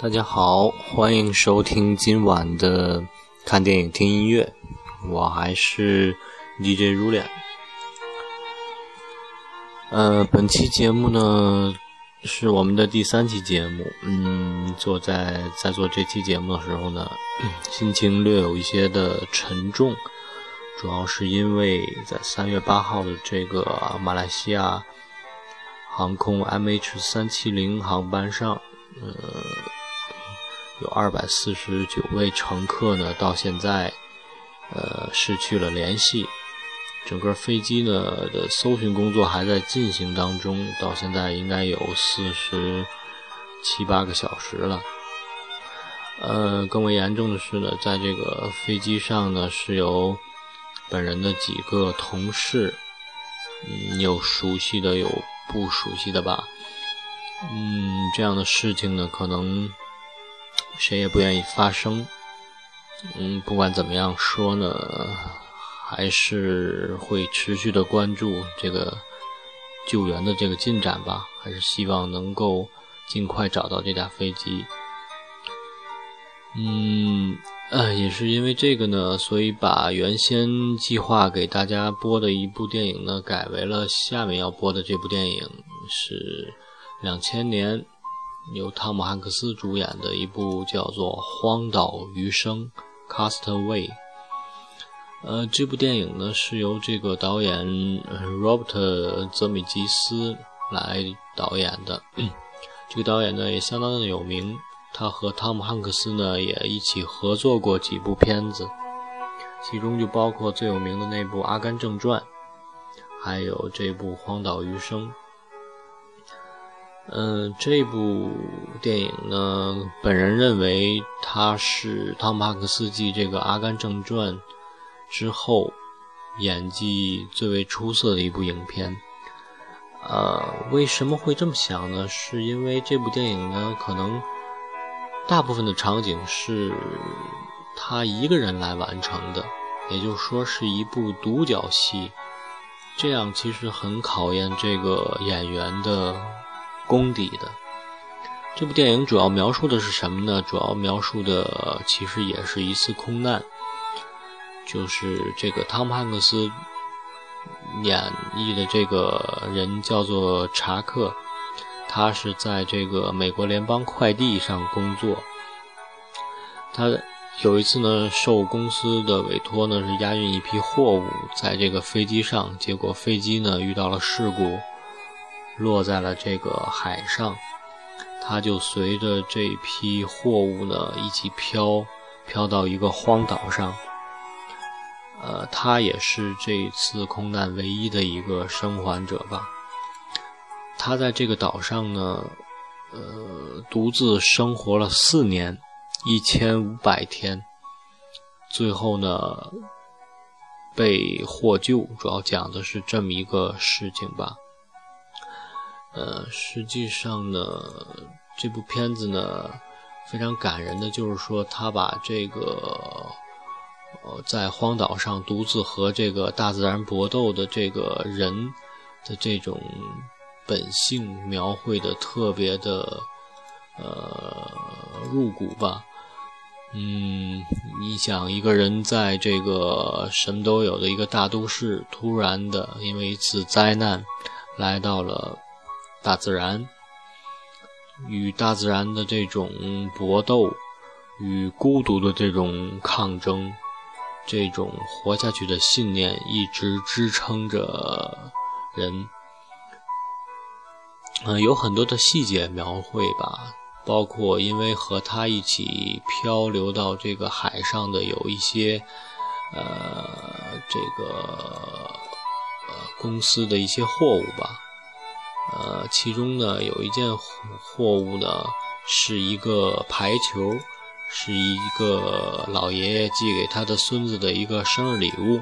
大家好，欢迎收听今晚的看电影听音乐，我还是 DJ 如脸。呃，本期节目呢是我们的第三期节目。嗯，做在在做这期节目的时候呢，心情略有一些的沉重，主要是因为在三月八号的这个马来西亚航空 MH 三七零航班上，呃。有二百四十九位乘客呢，到现在，呃，失去了联系。整个飞机呢的搜寻工作还在进行当中，到现在应该有四十七八个小时了。呃，更为严重的是呢，在这个飞机上呢，是由本人的几个同事，嗯，有熟悉的，有不熟悉的吧。嗯，这样的事情呢，可能。谁也不愿意发生，嗯，不管怎么样说呢，还是会持续的关注这个救援的这个进展吧，还是希望能够尽快找到这架飞机。嗯，呃，也是因为这个呢，所以把原先计划给大家播的一部电影呢，改为了下面要播的这部电影，是两千年。由汤姆汉克斯主演的一部叫做《荒岛余生》（Castaway）。呃，这部电影呢是由这个导演 Robert 泽米吉斯来导演的。这个导演呢也相当的有名，他和汤姆汉克斯呢也一起合作过几部片子，其中就包括最有名的那部《阿甘正传》，还有这部《荒岛余生》。嗯，这部电影呢，本人认为它是汤姆·汉克斯继这个《阿甘正传》之后演技最为出色的一部影片。呃，为什么会这么想呢？是因为这部电影呢，可能大部分的场景是他一个人来完成的，也就是说是一部独角戏。这样其实很考验这个演员的。功底的这部电影主要描述的是什么呢？主要描述的其实也是一次空难，就是这个汤姆汉克斯演绎的这个人叫做查克，他是在这个美国联邦快递上工作。他有一次呢，受公司的委托呢，是押运一批货物，在这个飞机上，结果飞机呢遇到了事故。落在了这个海上，他就随着这批货物呢一起飘，飘到一个荒岛上。呃，他也是这次空难唯一的一个生还者吧。他在这个岛上呢，呃，独自生活了四年，一千五百天，最后呢被获救。主要讲的是这么一个事情吧。呃，实际上呢，这部片子呢非常感人的，就是说他把这个呃在荒岛上独自和这个大自然搏斗的这个人的这种本性描绘的特别的呃入骨吧。嗯，你想一个人在这个什么都有的一个大都市，突然的因为一次灾难来到了。大自然与大自然的这种搏斗，与孤独的这种抗争，这种活下去的信念一直支撑着人。嗯，有很多的细节描绘吧，包括因为和他一起漂流到这个海上的有一些，呃，这个呃公司的一些货物吧。呃，其中呢有一件货物呢是一个排球，是一个老爷爷寄给他的孙子的一个生日礼物。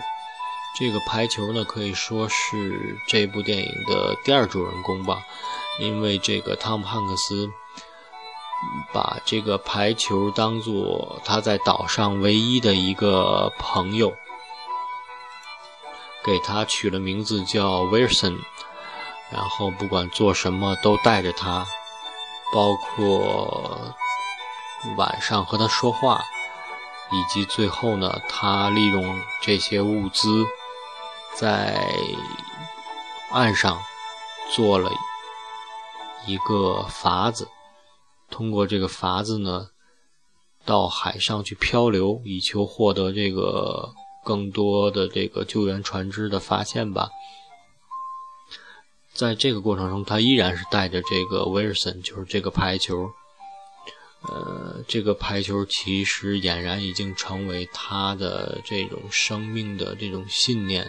这个排球呢可以说是这部电影的第二主人公吧，因为这个汤姆汉克斯把这个排球当做他在岛上唯一的一个朋友，给他取了名字叫威尔森。然后不管做什么都带着他，包括晚上和他说话，以及最后呢，他利用这些物资在岸上做了一个筏子，通过这个筏子呢，到海上去漂流，以求获得这个更多的这个救援船只的发现吧。在这个过程中，他依然是带着这个威尔森，就是这个排球。呃，这个排球其实俨然已经成为他的这种生命的这种信念。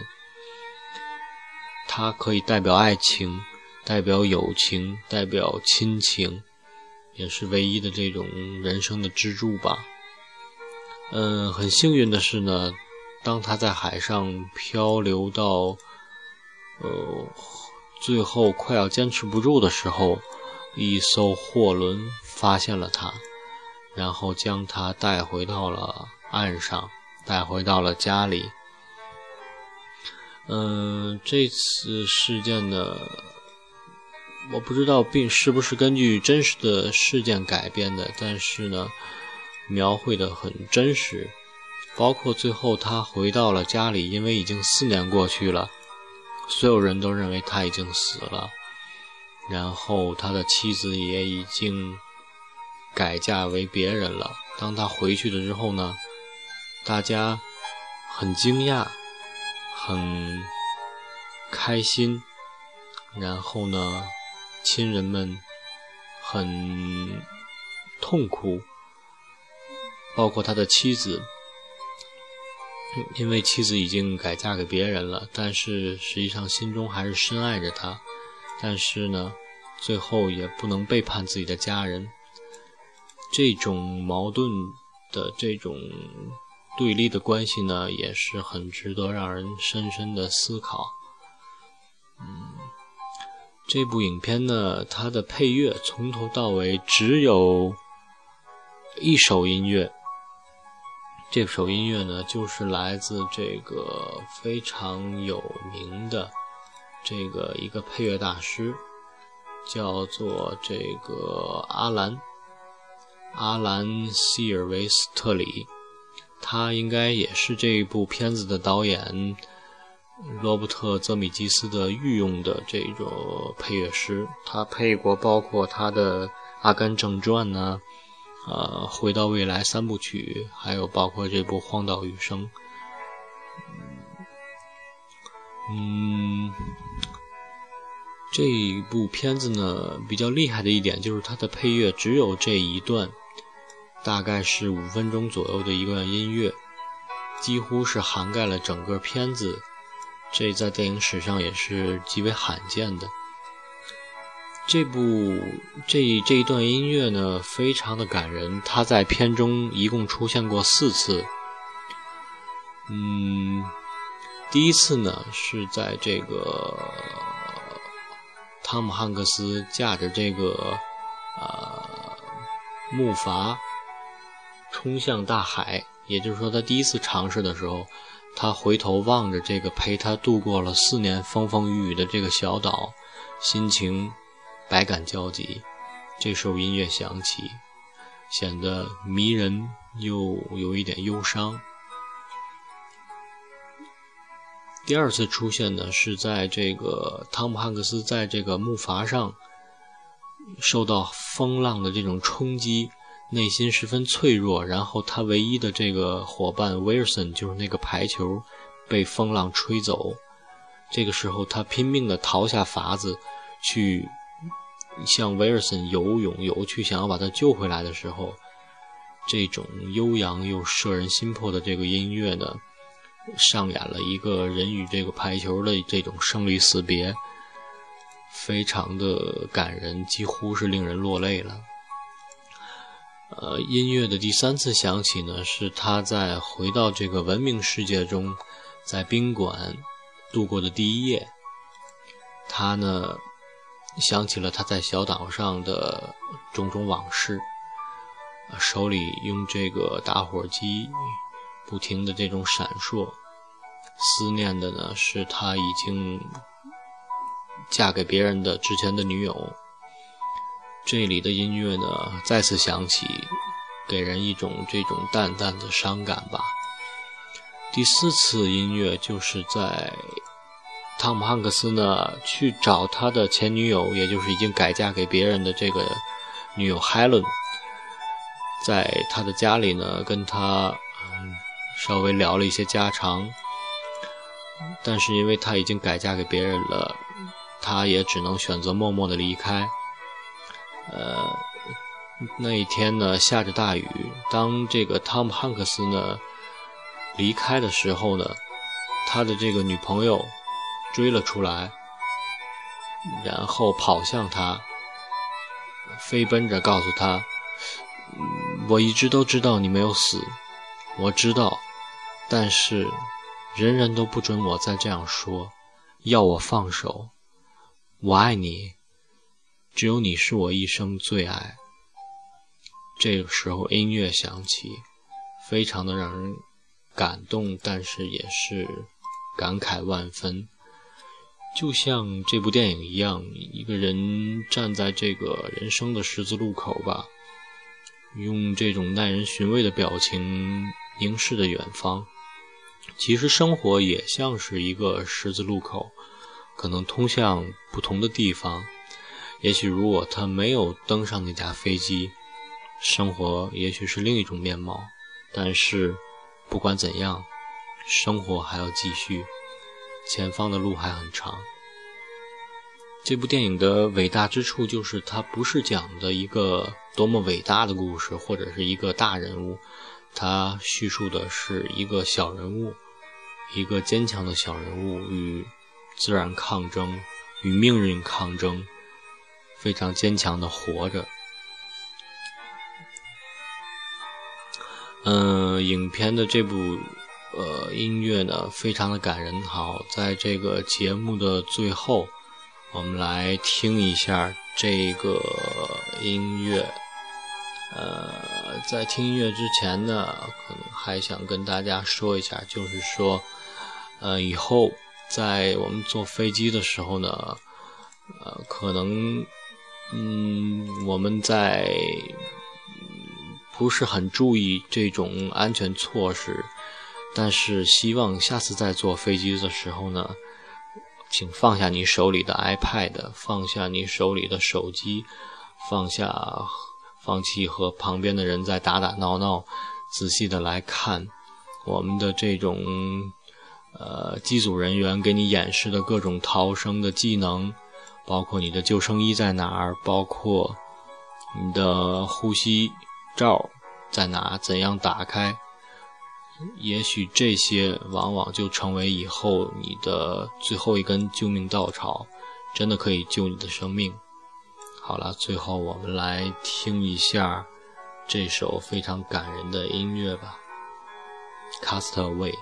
它可以代表爱情，代表友情，代表亲情，也是唯一的这种人生的支柱吧。嗯，很幸运的是呢，当他在海上漂流到呃最后快要坚持不住的时候，一艘货轮发现了他。然后将他带回到了岸上，带回到了家里。嗯，这次事件呢，我不知道并是不是根据真实的事件改编的，但是呢，描绘的很真实。包括最后他回到了家里，因为已经四年过去了，所有人都认为他已经死了，然后他的妻子也已经。改嫁为别人了。当他回去了之后呢，大家很惊讶，很开心。然后呢，亲人们很痛苦，包括他的妻子，因为妻子已经改嫁给别人了，但是实际上心中还是深爱着他。但是呢，最后也不能背叛自己的家人。这种矛盾的这种对立的关系呢，也是很值得让人深深的思考。嗯，这部影片呢，它的配乐从头到尾只有一首音乐，这首音乐呢，就是来自这个非常有名的这个一个配乐大师，叫做这个阿兰。阿兰·希尔维斯特里，他应该也是这一部片子的导演罗伯特·泽米基斯的御用的这种配乐师。他配过包括他的《阿甘正传》呢，呃，《回到未来》三部曲，还有包括这部《荒岛余生》。嗯，这一部片子呢，比较厉害的一点就是它的配乐只有这一段。大概是五分钟左右的一段音乐，几乎是涵盖了整个片子，这在电影史上也是极为罕见的。这部这这一段音乐呢，非常的感人，它在片中一共出现过四次。嗯，第一次呢是在这个汤姆汉克斯驾着这个呃木筏。冲向大海，也就是说，他第一次尝试的时候，他回头望着这个陪他度过了四年风风雨雨的这个小岛，心情百感交集。这首音乐响起，显得迷人又有一点忧伤。第二次出现呢，是在这个汤姆汉克斯在这个木筏上受到风浪的这种冲击。内心十分脆弱，然后他唯一的这个伙伴威尔森就是那个排球被风浪吹走。这个时候，他拼命地逃下筏子，去向威尔森游泳游去，想要把他救回来的时候，这种悠扬又摄人心魄的这个音乐呢，上演了一个人与这个排球的这种生离死别，非常的感人，几乎是令人落泪了。呃，音乐的第三次响起呢，是他在回到这个文明世界中，在宾馆度过的第一夜。他呢，想起了他在小岛上的种种往事，手里用这个打火机不停的这种闪烁，思念的呢是他已经嫁给别人的之前的女友。这里的音乐呢再次响起，给人一种这种淡淡的伤感吧。第四次音乐就是在汤姆汉克斯呢去找他的前女友，也就是已经改嫁给别人的这个女友 Helen，在他的家里呢跟他稍微聊了一些家常，但是因为他已经改嫁给别人了，他也只能选择默默的离开。呃，那一天呢下着大雨，当这个汤姆汉克斯呢。离开的时候呢，他的这个女朋友追了出来，然后跑向他，飞奔着告诉他：“我一直都知道你没有死，我知道，但是人人都不准我再这样说，要我放手。我爱你，只有你是我一生最爱。”这个时候音乐响起，非常的让人。感动，但是也是感慨万分。就像这部电影一样，一个人站在这个人生的十字路口吧，用这种耐人寻味的表情凝视着远方。其实生活也像是一个十字路口，可能通向不同的地方。也许如果他没有登上那架飞机，生活也许是另一种面貌。但是。不管怎样，生活还要继续，前方的路还很长。这部电影的伟大之处就是，它不是讲的一个多么伟大的故事，或者是一个大人物，它叙述的是一个小人物，一个坚强的小人物与自然抗争，与命运抗争，非常坚强的活着。嗯，影片的这部呃音乐呢，非常的感人。好，在这个节目的最后，我们来听一下这个音乐。呃，在听音乐之前呢，可能还想跟大家说一下，就是说，呃，以后在我们坐飞机的时候呢，呃，可能，嗯，我们在。不是很注意这种安全措施，但是希望下次再坐飞机的时候呢，请放下你手里的 iPad，放下你手里的手机，放下，放弃和旁边的人在打打闹闹，仔细的来看我们的这种呃机组人员给你演示的各种逃生的技能，包括你的救生衣在哪儿，包括你的呼吸。罩在哪？怎样打开？也许这些往往就成为以后你的最后一根救命稻草，真的可以救你的生命。好了，最后我们来听一下这首非常感人的音乐吧，《Cast Away》。